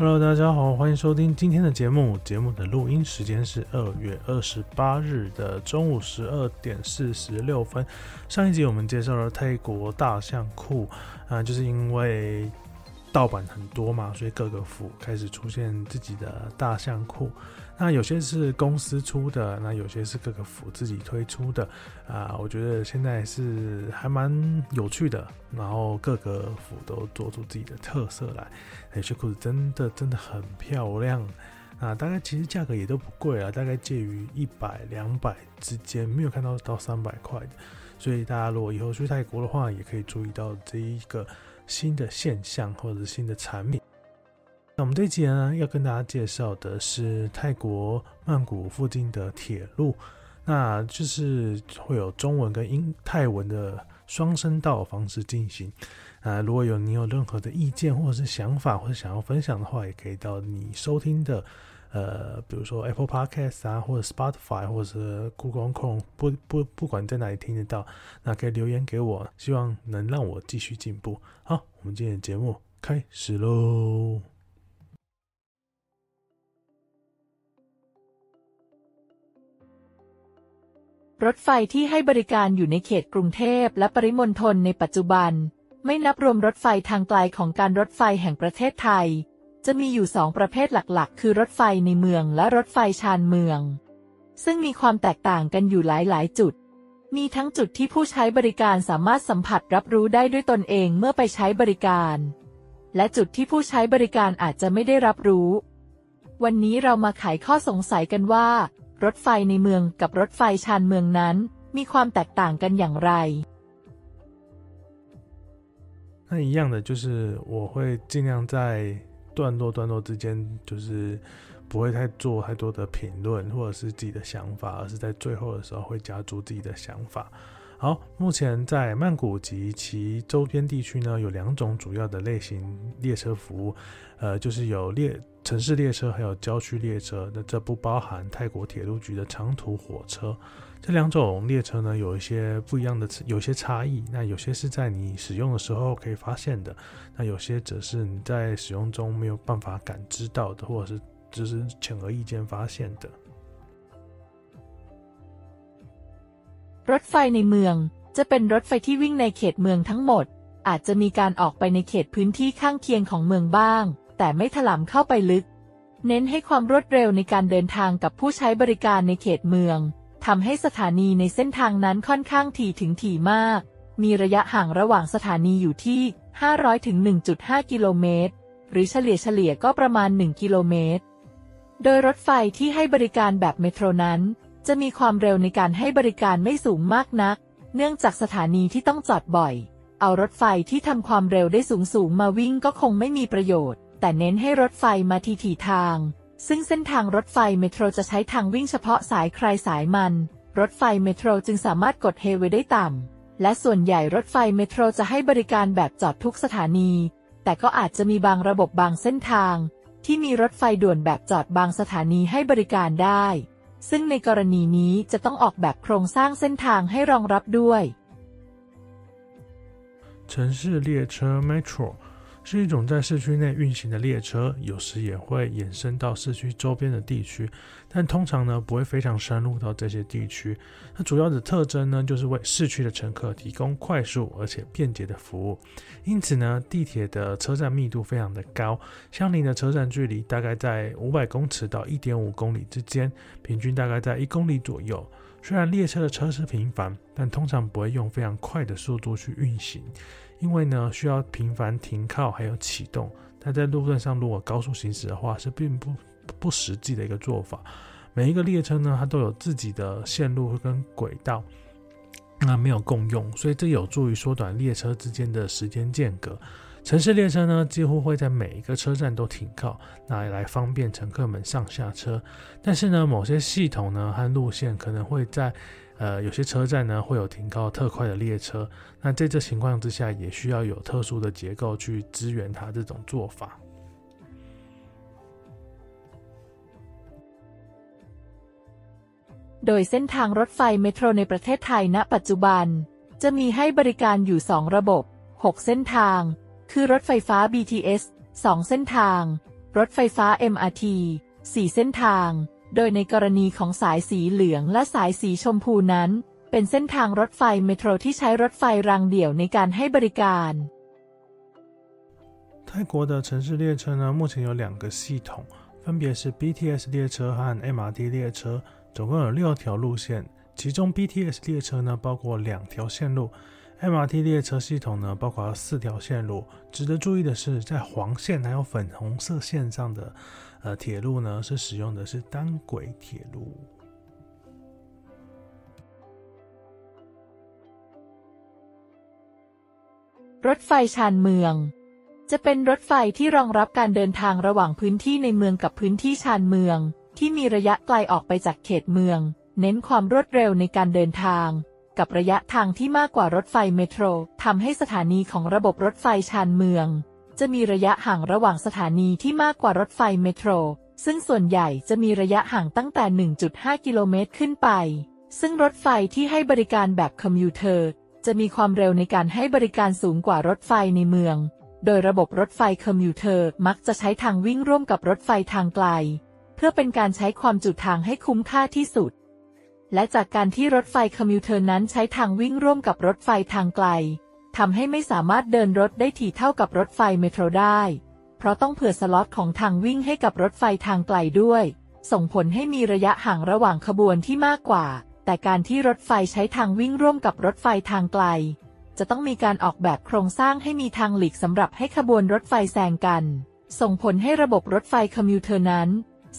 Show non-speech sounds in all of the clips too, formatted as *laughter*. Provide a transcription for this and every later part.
Hello，大家好，欢迎收听今天的节目。节目的录音时间是二月二十八日的中午十二点四十六分。上一集我们介绍了泰国大象库，啊，就是因为盗版很多嘛，所以各个府开始出现自己的大象库。那有些是公司出的，那有些是各个府自己推出的啊。我觉得现在是还蛮有趣的，然后各个府都做出自己的特色来。有些裤子真的真的很漂亮啊，大概其实价格也都不贵啊，大概介于一百两百之间，没有看到到三百块的。所以大家如果以后去泰国的话，也可以注意到这一个新的现象或者新的产品。那我们这一集呢，要跟大家介绍的是泰国曼谷附近的铁路，那就是会有中文跟英泰文的双声道方式进行。啊，如果有你有任何的意见或者是想法，或者想要分享的话，也可以到你收听的，呃，比如说 Apple Podcast 啊，或者 Spotify，或者是 Google Chrome，不不不管在哪里听得到，那可以留言给我，希望能让我继续进步。好，我们今天的节目开始喽。รถไฟที่ให้บริการอยู่ในเขตกรุงเทพและปริมณฑลในปัจจุบัน ไม่นับรวมรถไฟทางไกลของการรถไฟแห่งประเทศไทย จะมีอยู่สองประเภทหลักๆ คือรถไฟในเมืองและรถไฟชานเมือง ซึ่งมีความแตกต่างกันอยู่หลายๆ จุด มีทั้งจุดที่ผู้ใช้บริการสามารถสัมผัสรับรู้ได้ด้วยตนเองเมื่อไปใช้บริการ และจุดที่ผู้ใช้บริการอาจจะไม่ได้รับรู้ วันนี้เรามาไขข้อสงสัยกันว่ารถไฟในเมืองกับรถไฟชานเมืองนั้น มีความแตกต่างกันอย่างไร那一样的就是我会尽量在 段落段落之间，就是不会太做太多的评论或者是自己的想法，而是在最后的时候会加注自己的想法。好，目前在曼谷及其周边地区呢，有两种主要的类型列车服务，呃，就是有列。城市列车还有郊区列车，那这不包含泰国铁路局的长途火车。这两种列车呢，有一些不一样的，有些差异。那有些是在你使用的时候可以发现的，那有些则是你在使用中没有办法感知到的，或者是只是显而易见发现的。 รถไฟในเมืองจะเป็นรถไฟที่วิ่งในเขตเมืองทั้งหมด อาจจะมีการออกไปในเขตพื้นที่ข้างเคียงของเมืองบ้าง แต่ไม่ถลำเข้าไปลึก เน้นให้ความรวดเร็วในการเดินทางกับผู้ใช้บริการในเขตเมืองทำให้สถานีในเส้นทางนั้นค่อนข้างถี่ถึงถี่มาก มีระยะห่างระหว่างสถานีอยู่ที่ 500ถึง1.5 กิโลเมตร หรือเฉลี่ยเฉลี่ยก็ประมาณ 1 กิโลเมตร โดยรถไฟที่ให้บริการแบบเมโทรนั้น จะมีความเร็วในการให้บริการไม่สูงมากนัก เนื่องจากสถานีที่ต้องจอดบ่อย เอารถไฟที่ทำความเร็วได้สูงสูงมาวิ่งก็คงไม่มีประโยชน์ แต่เน้นให้รถไฟมาทีถีทาง ซึ่งเส้นทางรถไฟเมโทรจะใช้ทางวิ่งเฉพาะสายใครสายมัน รถไฟเมโทรจึงสามารถกดเฮไว้ได้ต่ำ และส่วนใหญ่รถไฟเมโทรจะให้บริการแบบจอดทุกสถานี แต่ก็อาจจะมีบางระบบบางเส้นทาง ที่มีรถไฟด่วนแบบจอดบางสถานีให้บริการได้ ซึ่งในกรณีนี้จะต้องออกแบบโครงสร้างเส้นทางให้รองรับด้วย城市列车 Metro 是一种在市区内运行的列车，有时也会延伸到市区周边的地区， 但通常呢不会非常深入到这些地区。它主要的特征呢就是为市区的乘客提供快速而且便捷的服务，因此呢地铁的车站密度非常的高，相邻的车站距离大概在五百公尺到一点五公里之间，平均大概在一公里左右。虽然列车的车次频繁，但通常不会用非常快的速度去运行。因为呢，需要频繁停靠还有启动，但在路段上如果高速行驶的话，是并不不实际的一个做法。每一个列车呢，它都有自己的线路跟轨道，那没有共用，所以这有助于缩短列车之间的时间间隔。城市列车呢，几乎会在每一个车站都停靠，那来方便乘客们上下车。但是呢，某些系统呢和路线可能会在。呃，有些车站呢会有停靠特快的列车，那在这情况之下，也需要有特殊的结构去支援它这种做法。 โดยเส้นทางรถไฟเมโทรในประเทศไทยณปัจจุบัน จะมีให้บริการอยู่สองระบบ 6 เส้นทาง คือรถไฟฟ้า BTS 2 เส้นทาง รถไฟฟ้า MRT 4 เส้นทาง โดยในกรณีของสายสีเหลืองและสายสีชมพูนั้น เป็นเส้นทางรถไฟเมโทรที่ใช้รถไฟรางเดี่ยวในการให้บริการ 泰国的城市列车呢，目前有两个系统，分别是 BTS 列车和 MRT 列车， 总共有六条路线。其中 BTS 列车呢，包括两条线路；MRT 列车系统呢，包括四条线路。值得注意的是，在黄线还有粉红色线上的呃铁路呢，是使用的是单轨铁路。รถไฟชานเมืองจะเป็นรถไฟที่รองรับการเดินทางระหว่างพื้นที่ในเมืองกับพื้นที่ชานเมือง ที่มีระยะไกลออกไปจากเขตเมือง เน้นความรวดเร็วในการเดินทาง กับระยะทางที่มากกว่ารถไฟเมโทรทำให้สถานีของระบบรถไฟชานเมือง จะมีระยะห่างระหว่างสถานีที่มากกว่ารถไฟเมโทร ซึ่งส่วนใหญ่จะมีระยะห่างตั้งแต่ 1.5 กิโลเมตรขึ้นไป ซึ่งรถไฟที่ให้บริการแบบคอมมิวเตอร์จะมีความเร็วในการให้บริการสูงกว่ารถไฟในเมือง โดยระบบรถไฟคอมมิวเตอร์มักจะใช้ทางวิ่งร่วมกับรถไฟทางไกล เพื่อเป็นการใช้ความจุทางให้คุ้มค่าที่สุด และจากการที่รถไฟคอมมิวเตอร์นั้นใช้ทางวิ่งร่วมกับรถไฟทางไกลทำให้ไม่สามารถเดินรถได้ถี่เท่ากับรถไฟเมโทรได้ เพราะต้องเผื่อสล็อตของทางวิ่งให้กับรถไฟทางไกลด้วย ส่งผลให้มีระยะห่างระหว่างขบวนที่มากกว่า แต่การที่รถไฟใช้ทางวิ่งร่วมกับรถไฟทางไกล จะต้องมีการออกแบบโครงสร้างให้มีทางหลีกสำหรับให้ขบวนรถไฟแซงกัน ส่งผลให้ระบบรถไฟคอมมิวเตอร์นั้น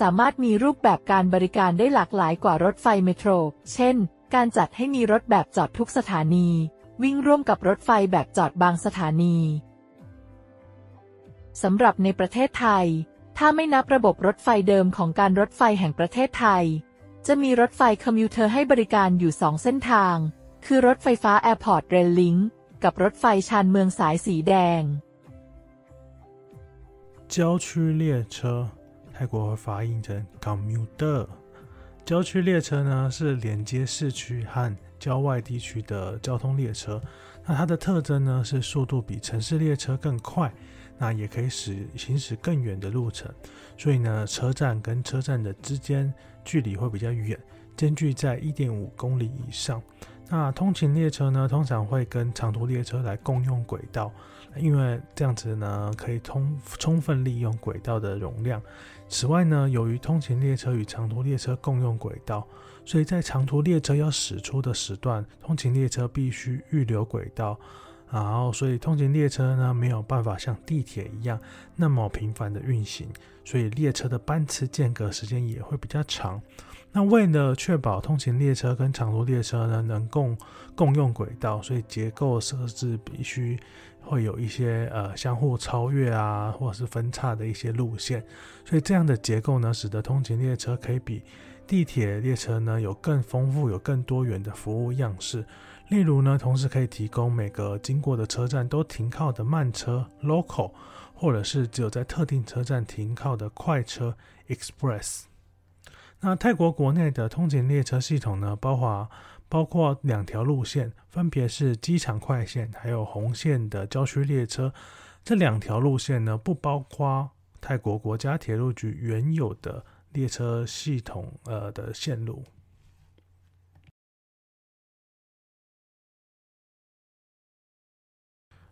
สามารถมีรูปแบบการบริการได้หลากหลายกว่ารถไฟเมโทร เช่น การจัดให้มีรถแบบจอดทุกสถานี วิ่งร่วมกับรถไฟแบบจอดบางสถานีสำหรับในประเทศไทย ถ้าไม่นับระบบรถไฟเดิมของการรถไฟแห่งประเทศไทย จะมีรถไฟคอมมิวเตอร์ให้บริการอยู่สองเส้นทางคือรถไฟฟ้า Airport Rail Link กับรถไฟชานเมืองสายสีแดง郊区列车 泰国会发音成 commuter 郊区列车呢是连接市区和郊外地区的交通列车，那它的特征呢是速度比城市列车更快，那也可以使行驶更远的路程，所以呢车站跟车站的之间距离会比较远，间距在一点五公里以上。那通勤列车呢，通常会跟长途列车来共用轨道，因为这样子呢，可以充充分利用轨道的容量。此外呢，由于通勤列车与长途列车共用轨道，所以在长途列车要驶出的时段，通勤列车必须预留轨道，然后所以通勤列车呢，没有办法像地铁一样那么频繁的运行，所以列车的班次间隔时间也会比较长。那为了确保通勤列车跟长途列车呢能共共用轨道，所以结构设置必须会有一些呃相互超越啊，或者是分叉的一些路线。所以这样的结构呢，使得通勤列车可以比地铁列车呢有更丰富、有更多元的服务样式。例如呢，同时可以提供每个经过的车站都停靠的慢车 （local），或者是只有在特定车站停靠的快车 （express）。那泰国国内的通勤列车系统呢，包括包括两条路线，分别是机场快线还有红线的郊区列车。这两条路线呢，不包括泰国国家铁路局原有的列车系统呃的线路。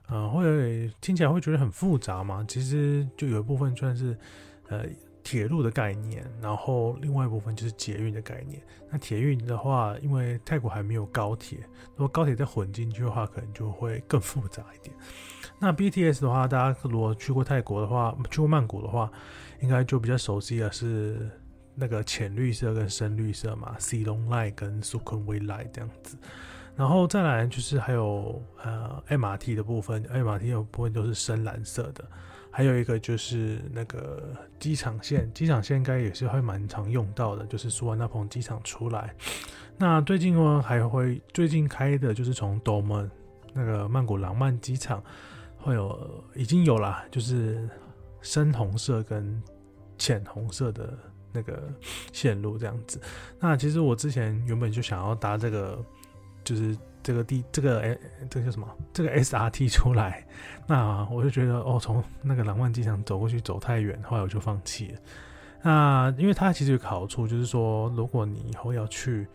呃，会听起来会觉得很复杂吗？其实就有一部分算是呃。铁路的概念，然后另外一部分就是捷运的概念。那铁运的话，因为泰国还没有高铁，如果高铁再混进去的话，可能就会更复杂一点。*laughs* 那 BTS 的话，大家如果去过泰国的话，去过曼谷的话，应该就比较熟悉的是那个浅绿色跟深绿色嘛，Silong Line 跟 Sukhumvit Line 这样子。然后再来就是还有呃 MRT 的部分，MRT 的部分都是深蓝色的。还有一个就是那个机场线，机场线应该也是会蛮常用到的，就是苏万那彭机场出来。那最近呢，还会最近开的就是从多门那个曼谷廊曼机场会有已经有了，就是深红色跟浅红色的那个线路这样子。那其实我之前原本就想要搭这个，就是。这个地这个哎，这个叫什么？这个 SRT *laughs* 出来，那我就觉得哦，从那个廊曼机场走过去走太远，后来我就放弃了。那因为它其实有个好处，就是说，如果你以后要去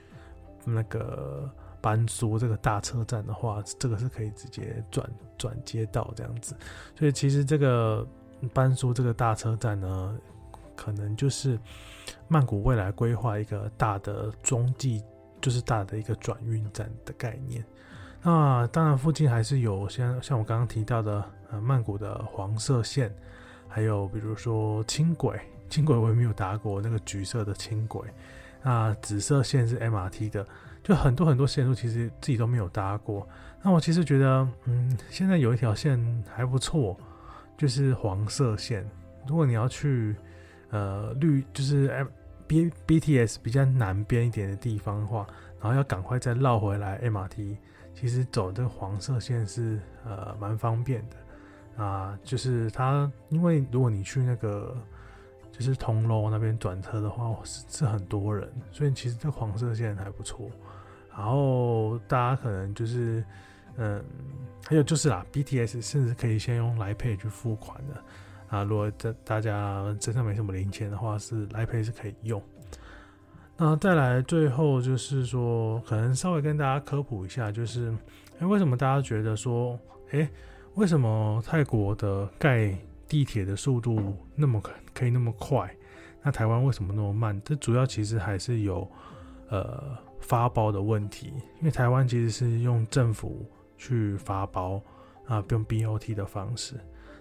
那个班苏这个大车站的话，这个是可以直接转转接到这样子。所以其实这个班苏这个大车站呢，可能就是曼谷未来规划一个大的中继。就是大的一个转运站的概念，那当然附近还是有像像我刚刚提到的呃曼谷的黄色线，还有比如说轻轨，轻轨我也没有搭过那个橘色的轻轨，那紫色线是 MRT 的，就很多很多线路其实自己都没有搭过。那我其实觉得，嗯，现在有一条线还不错，就是黄色线。如果你要去呃绿，就是 M。B BTS 比较南边一点的地方的话，然后要赶快再绕回来 MRT，其实走这个黄色线是呃蛮方便的啊。就是它，因为如果你去那个就是铜锣那边转车的话，是是很多人，所以其实这黄色线还不错。然后大家可能就是嗯，还有就是啦，BTS 甚至可以先用来配去付款的。啊，如果这大家身上没什么零钱的话，是来赔是可以用。那再来最后就是说，可能稍微跟大家科普一下，就是哎，为什么大家觉得说，哎，为什么泰国的盖地铁的速度那么可可以那么快？那台湾为什么那么慢？这主要其实还是有呃发包的问题，因为台湾其实是用政府去发包啊，用 BOT 的方式。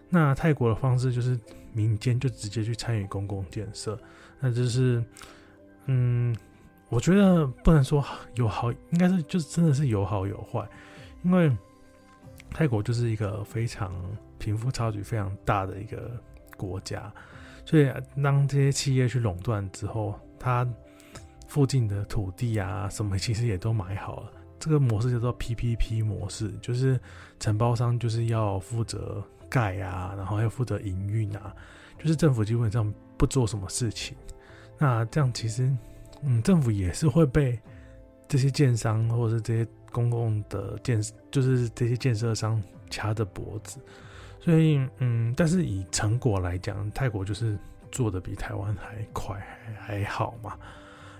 那泰国的方式就是民间就直接去参与公共建设，那就是，嗯，我觉得不能说有好，应该是就是真的是有好有坏，因为泰国就是一个非常贫富差距非常大的一个国家，所以当这些企业去垄断之后，它附近的土地啊什么其实也都买好了，这个模式叫做 PPP 模式，就是承包商就是要负责。盖啊，然后要负责营运啊，就是政府基本上不做什么事情。那这样其实，嗯，政府也是会被这些建商或者是这些公共的建，就是这些建设商掐着脖子。所以，嗯，但是以成果来讲，泰国就是做的比台湾还快还还好嘛。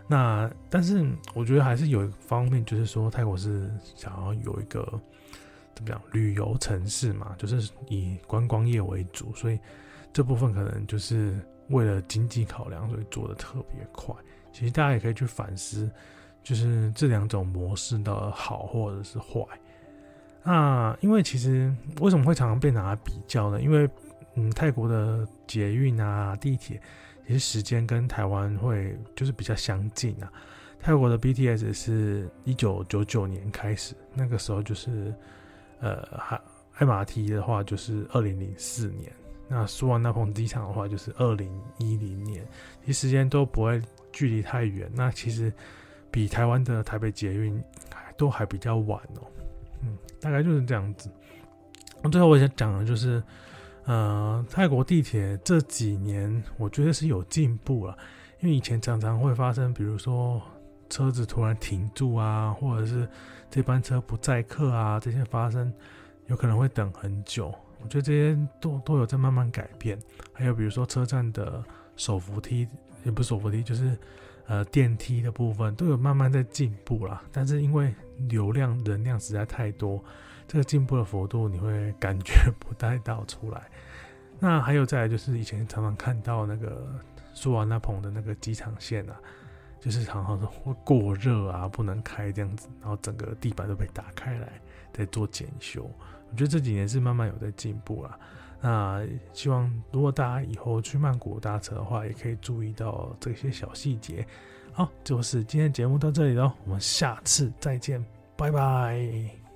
那但是我觉得还是有一方面，就是说泰国是想要有一个。怎么样？旅游城市嘛，就是以观光业为主，所以这部分可能就是为了经济考量，所以做得特别快。其实大家也可以去反思，就是这两种模式的好或者是坏。那因为其实为什么会常常被拿来比较呢？因为嗯，泰国的捷运啊、地铁，其实时间跟台湾会就是比较相近啊。泰国的 BTS 是一九九九年开始，那个时候就是。呃，还 MRT 的话就是二零零四年，那苏万那蓬机场的话就是二零一零年，其实时间都不会距离太远。那其实比台湾的台北捷运都还比较晚哦。嗯，大概就是这样子。那最后我想讲的就是，呃，泰国地铁这几年我觉得是有进步了，因为以前常常会发生，比如说。车子突然停住啊，或者是这班车不载客啊，这些发生有可能会等很久。我觉得这些都都有在慢慢改变。还有比如说车站的手扶梯，也不是手扶梯，就是呃电梯的部分都有慢慢在进步啦。但是因为流量人量实在太多，这个进步的幅度你会感觉不太到出来。那还有再来就是以前常常看到那个苏瓦纳蓬的那个机场线啊。就是常常说会过热啊，不能开这样子，然后整个地板都被打开来，在做检修。我觉得这几年是慢慢有在进步了。那希望如果大家以后去曼谷搭车的话，也可以注意到这些小细节。好，就是今天节目到这里喽，我们下次再见，拜拜。